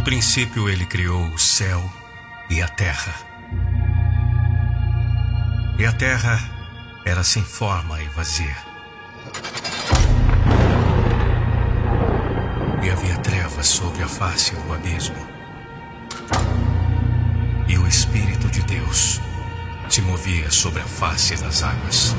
No princípio, ele criou o céu e a terra. E a terra era sem forma e vazia. E havia trevas sobre a face do abismo. E o Espírito de Deus se movia sobre a face das águas.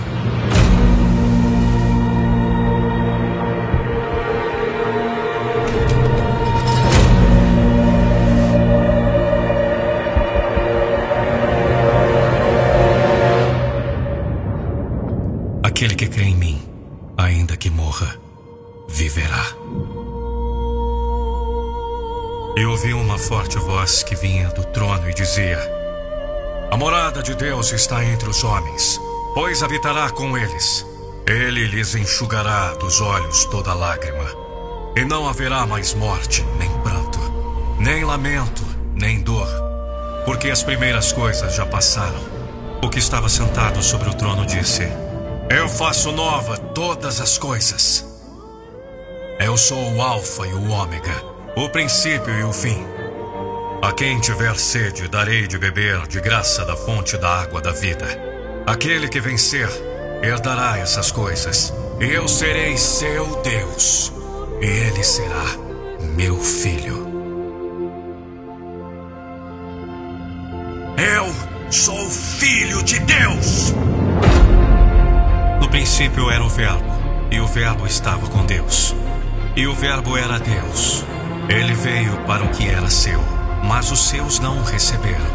Aquele que crê em mim, ainda que morra, viverá. E ouvi uma forte voz que vinha do trono e dizia: A morada de Deus está entre os homens, pois habitará com eles. Ele lhes enxugará dos olhos toda lágrima, e não haverá mais morte, nem pranto, nem lamento, nem dor, porque as primeiras coisas já passaram. O que estava sentado sobre o trono disse: Eu faço nova todas as coisas. Eu sou o Alfa e o Ômega, o princípio e o fim. A quem tiver sede, darei de beber de graça da fonte da água da vida. Aquele que vencer, herdará essas coisas. Eu serei seu Deus, e ele será meu filho. Eu sou filho de Deus! Princípio era o Verbo, e o Verbo estava com Deus. E o Verbo era Deus. Ele veio para o que era seu, mas os seus não o receberam.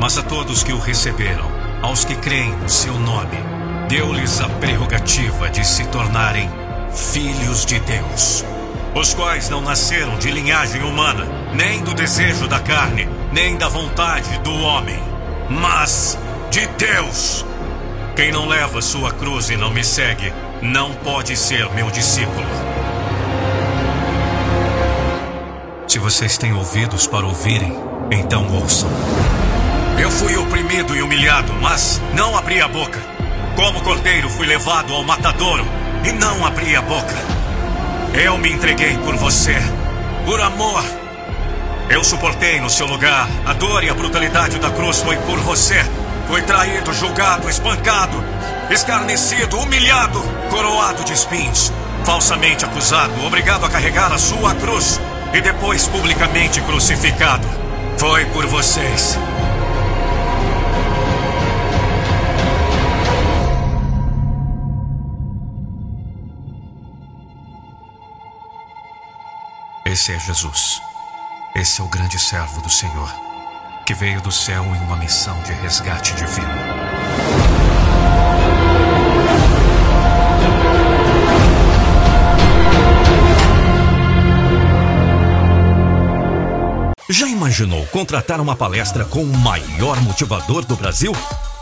Mas a todos que o receberam, aos que creem no seu nome, deu-lhes a prerrogativa de se tornarem filhos de Deus. Os quais não nasceram de linhagem humana, nem do desejo da carne, nem da vontade do homem, mas de Deus. Quem não leva sua cruz e não me segue, não pode ser meu discípulo. Se vocês têm ouvidos para ouvirem, então ouçam. Eu fui oprimido e humilhado, mas não abri a boca. Como cordeiro fui levado ao matadouro e não abri a boca. Eu me entreguei por você, por amor. Eu suportei no seu lugar a dor e a brutalidade da cruz foi por você. Fui traído, julgado, espancado, escarnecido, humilhado, coroado de espinhos, falsamente acusado, obrigado a carregar a sua cruz e depois publicamente crucificado. Foi por vocês. Esse é Jesus. Esse é o grande servo do Senhor, que veio do céu em uma missão de resgate divino. Já imaginou contratar uma palestra com o maior motivador do Brasil?